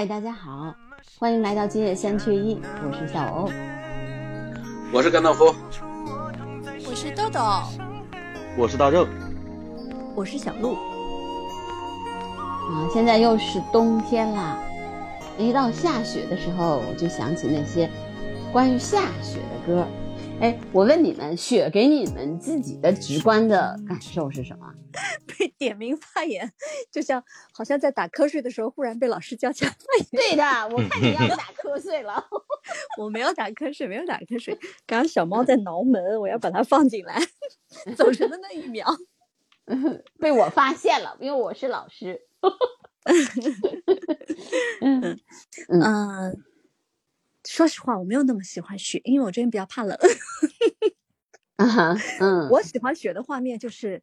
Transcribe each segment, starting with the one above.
嗨，大家好，欢迎来到今夜三缺一，我是小欧，我是甘道夫，我是豆豆，我是大正，我是小鹿。啊，现在又是冬天啦，一到下雪的时候，我就想起那些关于下雪的歌。哎，我问你们，雪给你们自己的直观的感受是什么？被点名发言，就像好像在打瞌睡的时候，忽然被老师叫起来。对的，我看你要打瞌睡了。我没有打瞌睡，没有打瞌睡。刚刚小猫在挠门，我要把它放进来。走神的那一秒，被我发现了，因为我是老师。嗯嗯。说实话，我没有那么喜欢雪，因为我这人比较怕冷。啊哈嗯，我喜欢雪的画面就是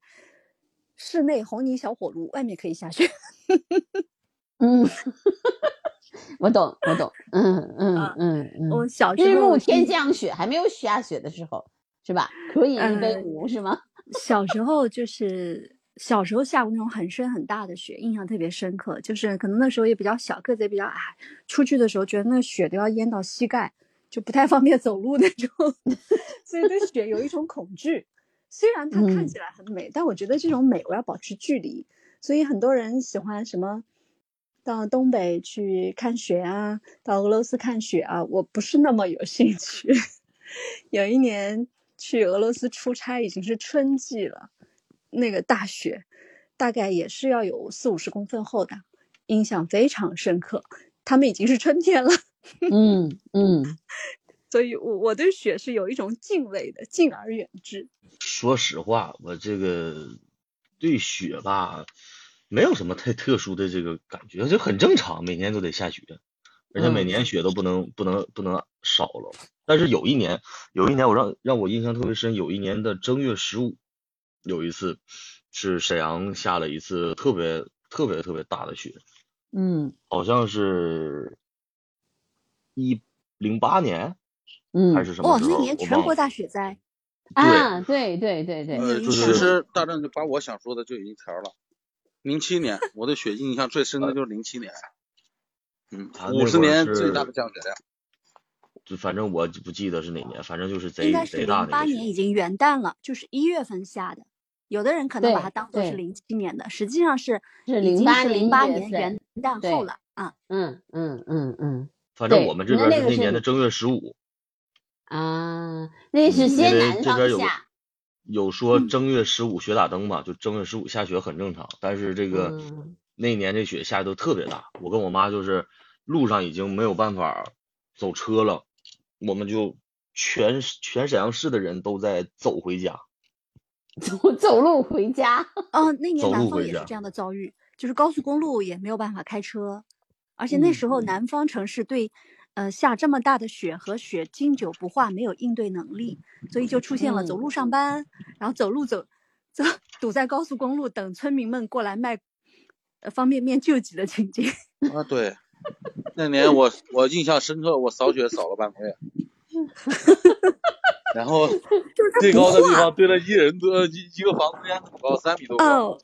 室内红泥小火炉，外面可以下雪。嗯，我懂，我懂。嗯嗯嗯嗯。我小时候日暮天降雪，还没有下雪的时候，是吧？可以一杯壶是吗？小时候就是。小时候下过那种很深很大的雪，印象特别深刻。就是可能那时候也比较小，个子也比较矮，出去的时候觉得那雪都要淹到膝盖，就不太方便走路那种，所以对雪有一种恐惧。虽然它看起来很美，但我觉得这种美我要保持距离。所以很多人喜欢什么到东北去看雪啊，到俄罗斯看雪啊，我不是那么有兴趣。有一年去俄罗斯出差，已经是春季了。那个大雪，大概也是要有四五十公分厚的，印象非常深刻。他们已经是春天了，嗯嗯，所以我我对雪是有一种敬畏的，敬而远之。说实话，我这个对雪吧，没有什么太特殊的这个感觉，就很正常，每年都得下雪，而且每年雪都不能不能不能少了。但是有一年，有一年我让让我印象特别深，有一年的正月十五。有一次是沈阳下了一次特别特别特别大的雪，嗯，好像是一零八年，嗯，还是什么时候？那年全国大雪灾啊，对对对对。呃，其实大正就把我想说的就已经条了。零七年，我对雪印象最深的就是零七年，嗯，五十年最大的降雪量。就反正我不记得是哪年，反正就是贼贼大的。应该是零八年已经元旦了，就是一月份下的。有的人可能把它当做是零七年的，实际上是是零八零八年元旦后了啊。嗯嗯嗯嗯。反正我们这边是那年的正月十五。啊，那是先南方下。有说正月十五雪打灯嘛？就正月十五下雪很正常，但是这个那年这雪下的都特别大。我跟我妈就是路上已经没有办法走车了，我们就全全沈阳市的人都在走回家。走走路回家哦，那年南方也是这样的遭遇，就是高速公路也没有办法开车，而且那时候南方城市对，呃下这么大的雪和雪经久不化没有应对能力，所以就出现了走路上班，然后走路走走堵在高速公路等村民们过来卖方便面救济的情景。啊，对，那年我我印象深刻，我扫雪扫了半个月。然后 最高的地方堆了一人多一一个房子间么高，三米多高。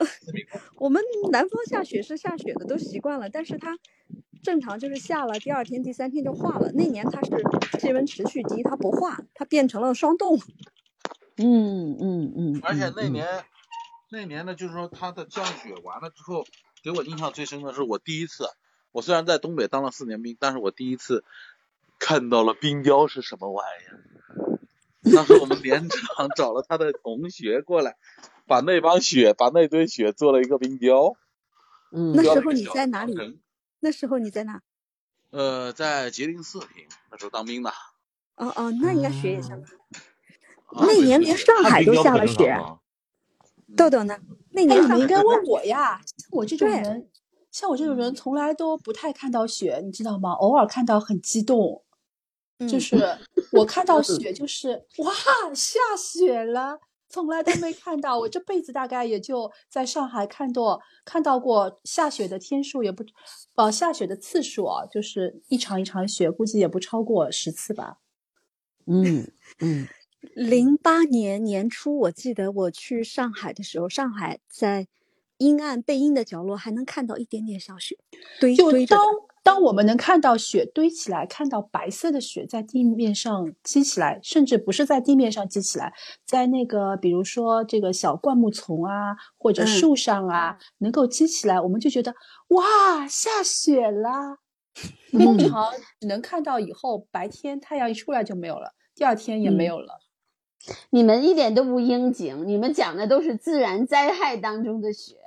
我们南方下雪是下雪的，都习惯了。但是它正常就是下了，第二天、第三天就化了。那年它是气温持续低，它不化，它变成了霜冻。嗯嗯嗯。而且那年那年呢，就是说它的降雪完了之后，给我印象最深的是我第一次，我虽然在东北当了四年兵，但是我第一次看到了冰雕是什么玩意儿。当时我们连长找了他的同学过来，把那帮雪，把那堆雪做了一个冰雕。嗯，那时候你在哪里？那时候你在哪？呃，在吉林四平，那时候当兵的。哦哦，那应该雪也下了。那年连上海都下了雪。豆豆呢？那年你们应该问我呀。我这种人，像我这种人，从来都不太看到雪，你知道吗？偶尔看到很激动。就是 我看到雪，就是哇，下雪了，从来都没看到。我这辈子大概也就在上海看到看到过下雪的天数，也不呃下雪的次数啊，就是一场一场雪，估计也不超过十次吧。嗯嗯，零八年年初，我记得我去上海的时候，上海在阴暗背阴的角落还能看到一点点小雪堆堆着。当我们能看到雪堆起来，看到白色的雪在地面上积起来，甚至不是在地面上积起来，在那个比如说这个小灌木丛啊，或者树上啊，能够积起来，我们就觉得哇，下雪啦。通常只能看到以后白天太阳一出来就没有了，第二天也没有了。你们一点都不应景，你们讲的都是自然灾害当中的雪。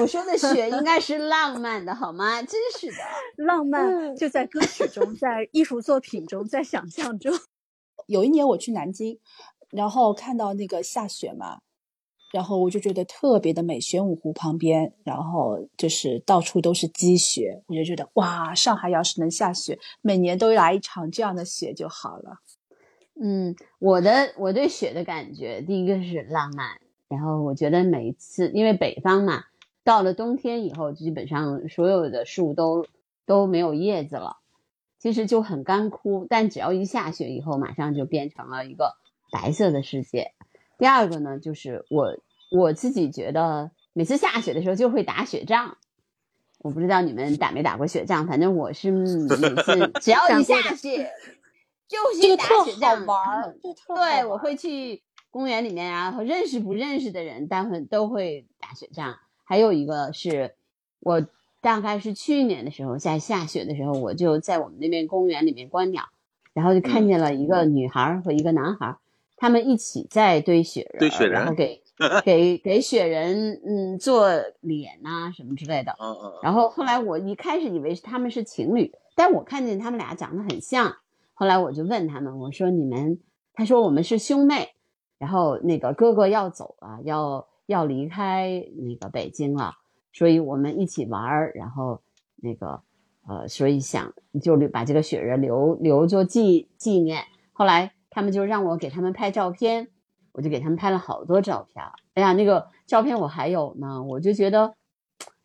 我说的雪应该是浪漫的，好吗？真是的，浪漫就在歌曲中，在艺术作品中，在想象中。有一年我去南京，然后看到那个下雪嘛，然后我就觉得特别的美。玄武湖旁边，然后就是到处都是积雪，我就觉得哇，上海要是能下雪，每年都来一场这样的雪就好了。嗯，我的我对雪的感觉，第一个是浪漫，然后我觉得每一次，因为北方嘛。到了冬天以后，基本上所有的树都都没有叶子了，其实就很干枯。但只要一下雪以后，马上就变成了一个白色的世界。第二个呢，就是我我自己觉得，每次下雪的时候就会打雪仗。我不知道你们打没打过雪仗，反正我是每次 只要一下雪 就去打雪仗玩儿。对，我会去公园里面啊，和认识不认识的人，但会都会打雪仗。还有一个是，我大概是去年的时候，在下雪的时候，我就在我们那边公园里面观鸟，然后就看见了一个女孩和一个男孩，他们一起在堆雪人，堆 雪人，然后给给给雪人嗯做脸呐什么之类的。嗯嗯。然后后来我一开始以为是他们是情侣，但我看见他们俩长得很像，后来我就问他们，我说你们，他说我们是兄妹，然后那个哥哥要走了，要。要离开那个北京了，所以我们一起玩儿，然后那个呃，所以想就把这个雪人留留作纪纪念。后来他们就让我给他们拍照片，我就给他们拍了好多照片。哎呀，那个照片我还有呢，我就觉得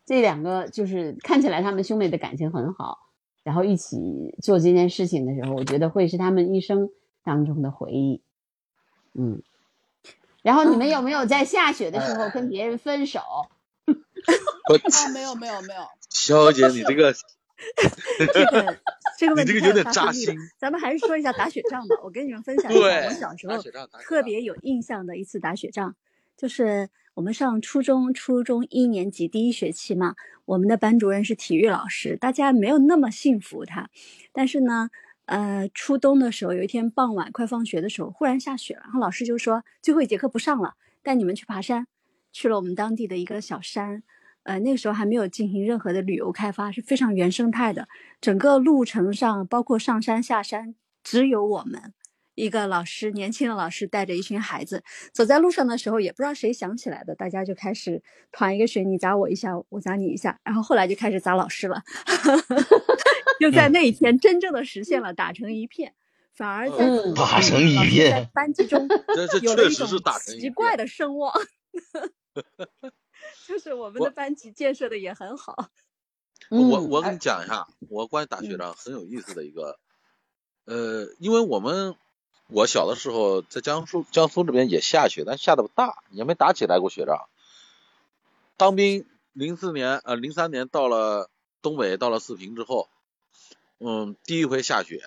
这两个就是看起来他们兄妹的感情很好，然后一起做这件事情的时候，我觉得会是他们一生当中的回忆。嗯。然后你们 有没有在下雪的时候跟别人分手？啊，没有没有没有。肖 姐，你这个这个这个问题有点扎心。咱们还是说一下打雪仗吧。我跟你们分享一下我小时候特别有印象的一次打雪仗，就是我们上初中，初中一年级第一学期嘛，我们的班主任是体育老师，大家没有那么信服他，但是呢。呃，初冬的时候，有一天傍晚快放学的时候，忽然下雪了。然后老师就说最后一节课不上了，带你们去爬山。去了我们当地的一个小山，呃，那个时候还没有进行任何的旅游开发，是非常原生态的。整个路程上，包括上山下山，只有我们一个老师，年轻的老师带着一群孩子。走在路上的时候，也不知道谁想起来的，大家就开始团一个雪，你砸我一下，我砸你一下，然后后来就开始砸老师了。就在那一天，真正的实现了打成一片，反而在 打成一片班级中有了一种奇怪的声望。就是我们的班级建设的也很好。我我跟你讲一下，我关于打雪仗很有意思的一个，呃，因为我们我小的时候在江苏江苏这边也下雪，但下的不大，也没打起来过雪仗。当兵零四年呃零三年到了东北，到了四平之后。嗯，第一回下雪，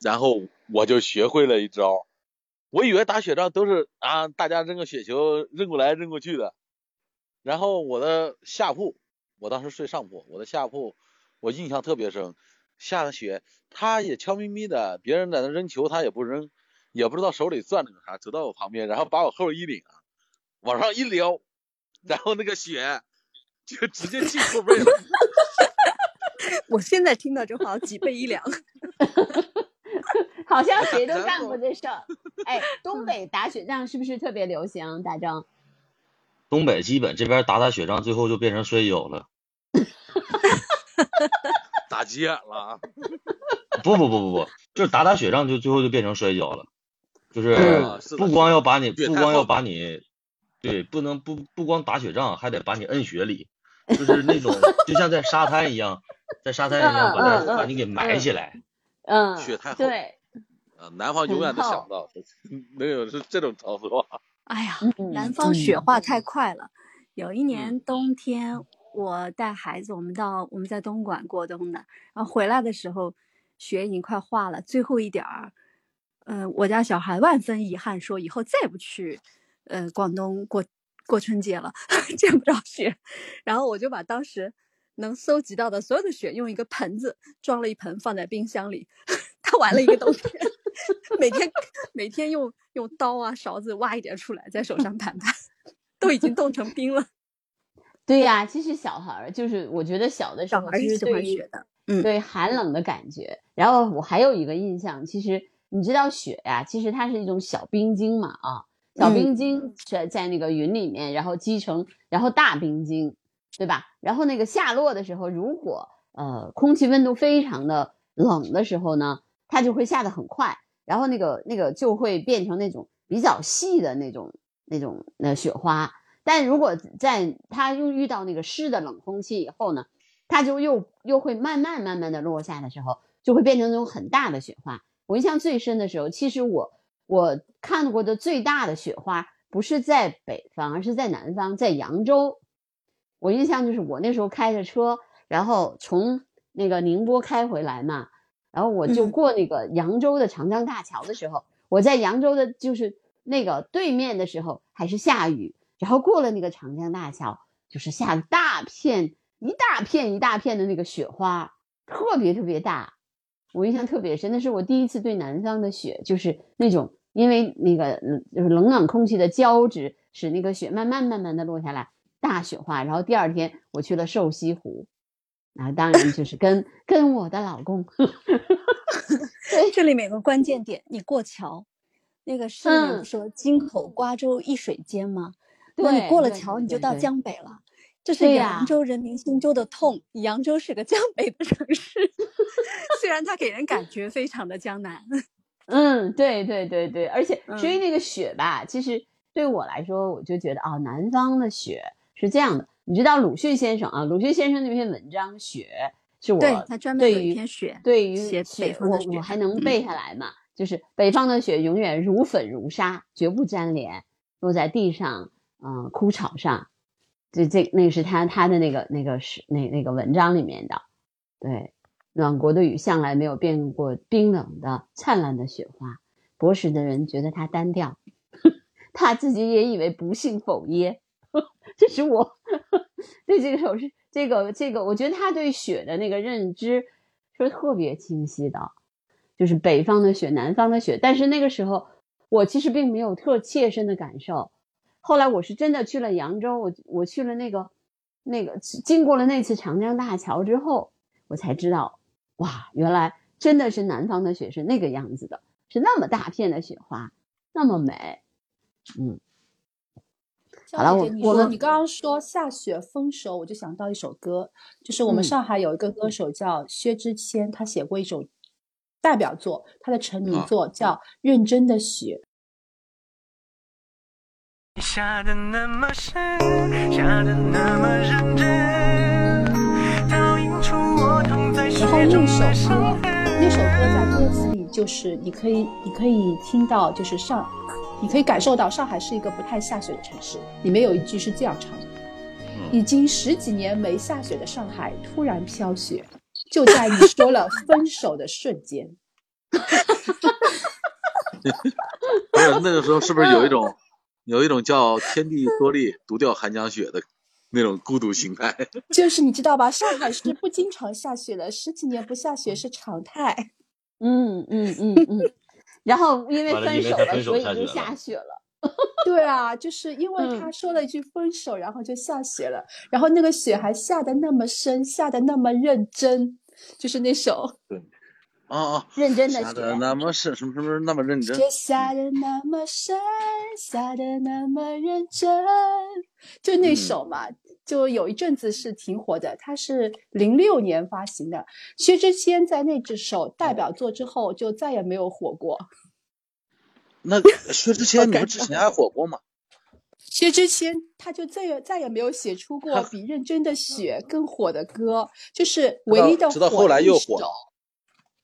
然后我就学会了一招。我以为打雪仗都是啊，大家扔个雪球扔过来扔过去的。然后我的下铺，我当时睡上铺，我的下铺我印象特别深。下了雪，他也悄咪咪的，别人在那扔球他也不扔，也不知道手里攥着个啥，走到我旁边，然后把我后衣领啊往上一撩，然后那个雪就直接进后背了。我现在听到这话，脊背一凉。好像谁都干过这事儿。哎，东北打雪仗是不是特别流行？打仗？东北基本这边打打雪仗，最后就变成摔跤了。打急眼了。不不不不不，就是打打雪仗，就最后就变成摔跤了。就是不光要把你，不光要把你，对，不能不不光打雪仗，还得把你摁雪里，就是那种就像在沙滩一样。在沙滩上把把你给埋起来，嗯，雪太厚，对，啊，南方永远都想不到 能有是这种操作。哎呀，南方雪化太快了。有一年冬天，我带孩子，我们到我们在东莞过冬的，然后回来的时候雪已经快化了，最后一点儿，嗯，我家小孩万分遗憾说以后再也不去，呃，广东过过春节了，见不着雪。然后我就把当时能搜集到的所有的雪用一个盆子装了一盆放在冰箱里，他玩了一个冬天，每天每天用用刀啊勺子挖一点出来，在手上盘盘，都已经冻成冰了。对呀，其实小孩儿就是我觉得小的时候其实喜欢雪的，嗯，对寒冷的感觉。然后我还有一个印象，其实你知道雪呀，其实它是一种小冰晶嘛，啊，小冰晶在在那个云里面，然后积成，然后大冰晶，对吧？然后那个下落的时候，如果呃空气温度非常的冷的时候呢，它就会下得很快，然后那个那个就会变成那种比较细的那种那种呃雪花。但如果在它又遇到那个湿的冷空气以后呢，它就又又会慢慢慢慢的落下的时候，就会变成那种很大的雪花。我印象最深的时候，其实我我看过的最大的雪花不是在北方，而是在南方，在扬州。我印象就是我那时候开着车，然后从那个宁波开回来嘛，然后我就过那个扬州的长江大桥的时候，我在扬州的就是那个对面的时候还是下雨。然后过了那个长江大桥，就是下了大片、一大片、一大片的那个雪花，特别特别大。我印象特别深，那是我第一次对南方的雪，就是那种因为那个就是冷暖空气的交织，使那个雪慢慢慢慢的落下来，大雪化。然后第二天我去了瘦西湖，啊当然就是跟跟我的老公。这里面有个关键点，你过桥，那个诗人说“京口瓜洲一水间”吗？那你过了桥，你就到江北了。这是扬州人民心中的痛。扬州是个江北的城市，虽然它给人感觉非常的江南。嗯，对对对对，而且至于那个雪吧，其实对我来说，我就觉得啊，南方的雪是这样的。你知道鲁迅先生啊，鲁迅先生那篇文章《雪》是我对他专门有一篇雪，对于雪，我我还能背下来嘛？就是北方的雪永远如粉如沙，绝不粘连，落在地上。嗯，枯草上，这这那是他他的那个那个是那那个文章里面的，对，暖国的雨向来没有变过冰冷的灿烂的雪花。博识的人觉得它单调，他自己也以为不幸否耶。这是我对 这个首诗，这个这个，我觉得他对雪的那个认知是特别清晰的，就是北方的雪，南方的雪。但是那个时候，我其实并没有特切身的感受。后来我是真的去了扬州，我我去了那个，那个经过了那次长江大桥之后，我才知道，哇，原来真的是南方的雪是那个样子的，是那么大片的雪花，那么美，嗯。好了，我我你刚刚说下雪丰收，我就想到一首歌，就是我们上海有一个歌手叫薛之谦，他写过一首代表作，他的成名作叫《认真的雪》。下的那么深，下的那么认真，倒映出我躺在雪中的伤痕。那首歌，那首歌在歌词里就是你可以，你可以听到，就是上，你可以感受到上海是一个不太下雪的城市。里面有一句是这样唱的：已经十几年没下雪的上海突然飘雪，就在你说了分手的瞬间。不是那个时候，是不是有一种？有一种叫“天地多利，独钓寒江雪”的那种孤独心态，就是你知道吧？上海是不经常下雪的，十几年不下雪是常态。嗯嗯嗯嗯。然后因为分手了，所以就下雪了。对啊，就是因为他说了一句分手，然后就下雪了。然后那个雪还下的那么深，下的那么认真，就是那首。对。啊啊！认真的下的那么深，什么什么那么认真？雪下的那么深，下的那么认真，就那首嘛，就有一阵子是挺火的。它是零六年发行的，薛之谦在那只首代表作之后就再也没有火过。那 薛之谦，你们之前还火过吗？薛之谦他就再也再也没有写出过比《认真的雪》更火的歌，就是唯一的直到后来又火。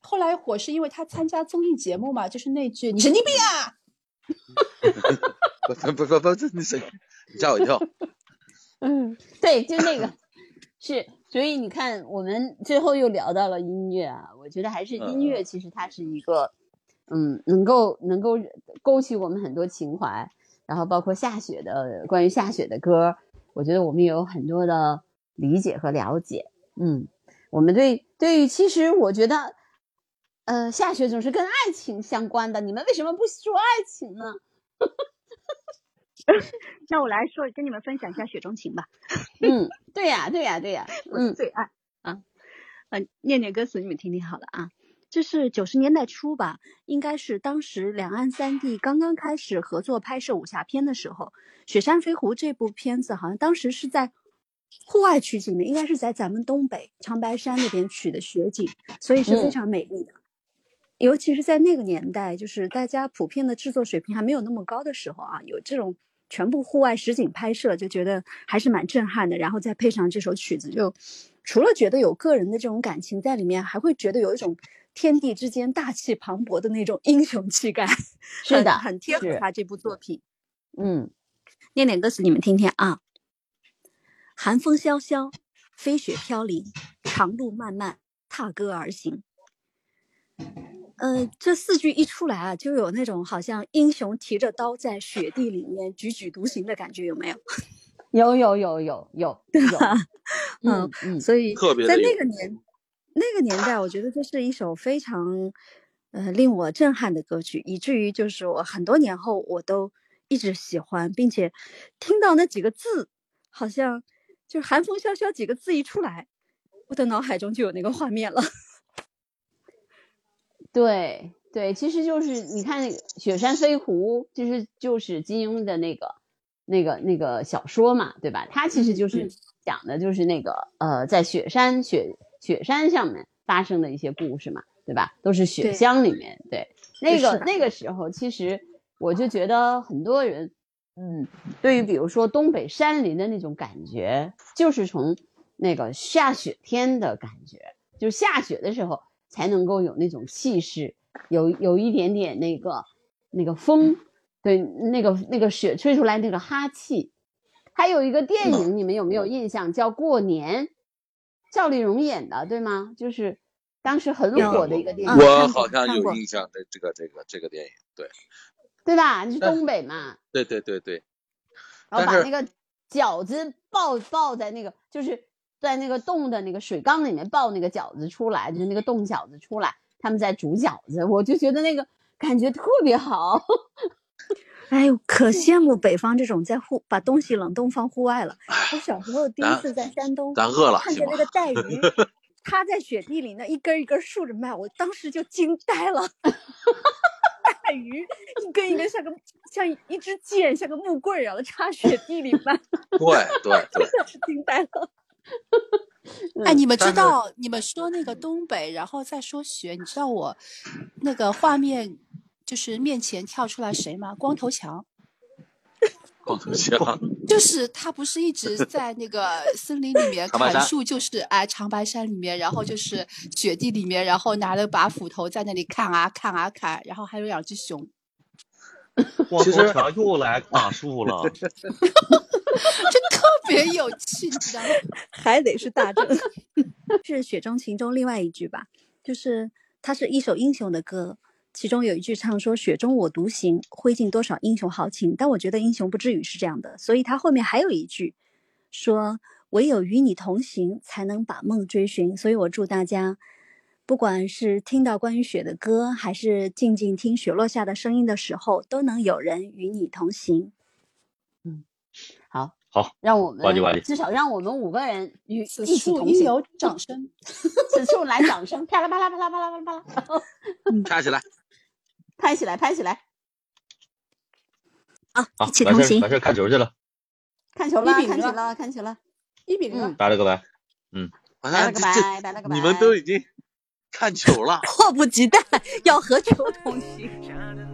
后来火是因为他参加综艺节目嘛，就是那句“你神经病啊”，不不不不，这你神，你吓我一跳。嗯，对，就那个，是，所以你看，我们最后又聊到了音乐啊，我觉得还是音乐，其实它是一个，嗯，能够能够勾起我们很多情怀，然后包括下雪的关于下雪的歌，我觉得我们也有很多的理解和了解，嗯，我们对对于其实我觉得，呃，下雪总是跟爱情相关的，你们为什么不说爱情呢？那我来说，跟你们分享一下《雪中情》吧。嗯，对呀，对呀，对呀，我的，最爱啊，嗯，念念歌词你们听听好了啊。这是九十年代初吧，应该是当时两岸三地刚刚开始合作拍摄武侠片的时候，《雪山飞狐》这部片子好像当时是在户外取景的，应该是在咱们东北长白山那边取的雪景，所以是非常美丽的。尤其是在那个年代，就是大家普遍的制作水平还没有那么高的时候啊，有这种全部户外实景拍摄，就觉得还是蛮震撼的。然后再配上这首曲子，就除了觉得有个人的这种感情在里面，还会觉得有一种天地之间大气磅礴的那种英雄气概。是的，很贴合他这部作品。嗯，念点歌词你们听听啊。寒风萧萧，飞雪飘零，长路漫漫，踏歌而行。呃，这四句一出来啊，就有那种好像英雄提着刀在雪地里面踽踽独行的感觉，有没有？有有有有有，对吧？嗯嗯，所以在那个年那个年代，我觉得这是一首非常呃令我震撼的歌曲，以至于就是我很多年后我都一直喜欢，并且听到那几个字，好像就是“寒风萧萧”几个字一出来，我的脑海中就有那个画面了。对对，其实就是你看那个《雪山飞狐》，其实就是金庸的那个、那个、那个小说嘛，对吧？它其实就是讲的就是那个呃，在雪山雪雪山上面发生的一些故事嘛，对吧？都是雪乡里面，对那个那个时候，其实我就觉得很多人，嗯，对于比如说东北山林的那种感觉，就是从那个下雪天的感觉，就是下雪的时候。才能够有那种气势，有有一点点那个那个风，对，那个那个雪吹出来那个哈气。还有一个电影，你们有没有印象？叫《过年》，赵丽蓉演的，对吗？就是当时很火的一个电影。我好像有印象的这个这个这个电影，对，对吧？你是东北嘛？对对对对。然后把那个饺子抱抱在那个，就是。在那个冻的那个水缸里面抱那个饺子出来，就是那个冻饺子出来，他们在煮饺子，我就觉得那个感觉特别好。哎呦，可羡慕北方这种在户把东西冷冻放户外了。我小时候第一次在山东，咱饿了，看见那个带鱼 它在雪地里那一根一根竖着卖，我当时就惊呆了。带鱼一根一根像个像一支箭，像个木棍一样的插雪地里卖。对对对，惊呆了。哎，你们知道，你们说那个东北，然后再说雪，你知道我那个画面就是面前跳出来谁吗？光头强。光头强。就是他不是一直在那个森林里面砍树，就是哎长白山里面，然后就是雪地里面，然后拿了把斧头在那里砍啊砍啊砍，然后还有两只熊。光头强又来砍树了。就特别有气，你知道吗？还得是大正，是《雪中情》中另外一句吧？就是它是一首英雄的歌，其中有一句唱说：“雪中我独行，挥尽多少英雄豪情。”但我觉得英雄不至于是这样的，所以它后面还有一句说：“唯有与你同行，才能把梦追寻。”所以我祝大家，不管是听到关于雪的歌，还是静静听雪落下的声音的时候，都能有人与你同行。好，好，让我们至少让我们五个人与此处应有。掌声，此处来掌声，啪啦啪啦啪啦啪啦啪啦啪啦，拍起来，拍起来，拍起来，啊，一起同行，完事看球去了，看球了，看球了，看球了，一比零，拜了个拜，嗯，拜了个拜，拜了个拜，你们都已经看球了，迫不及待要和球同行。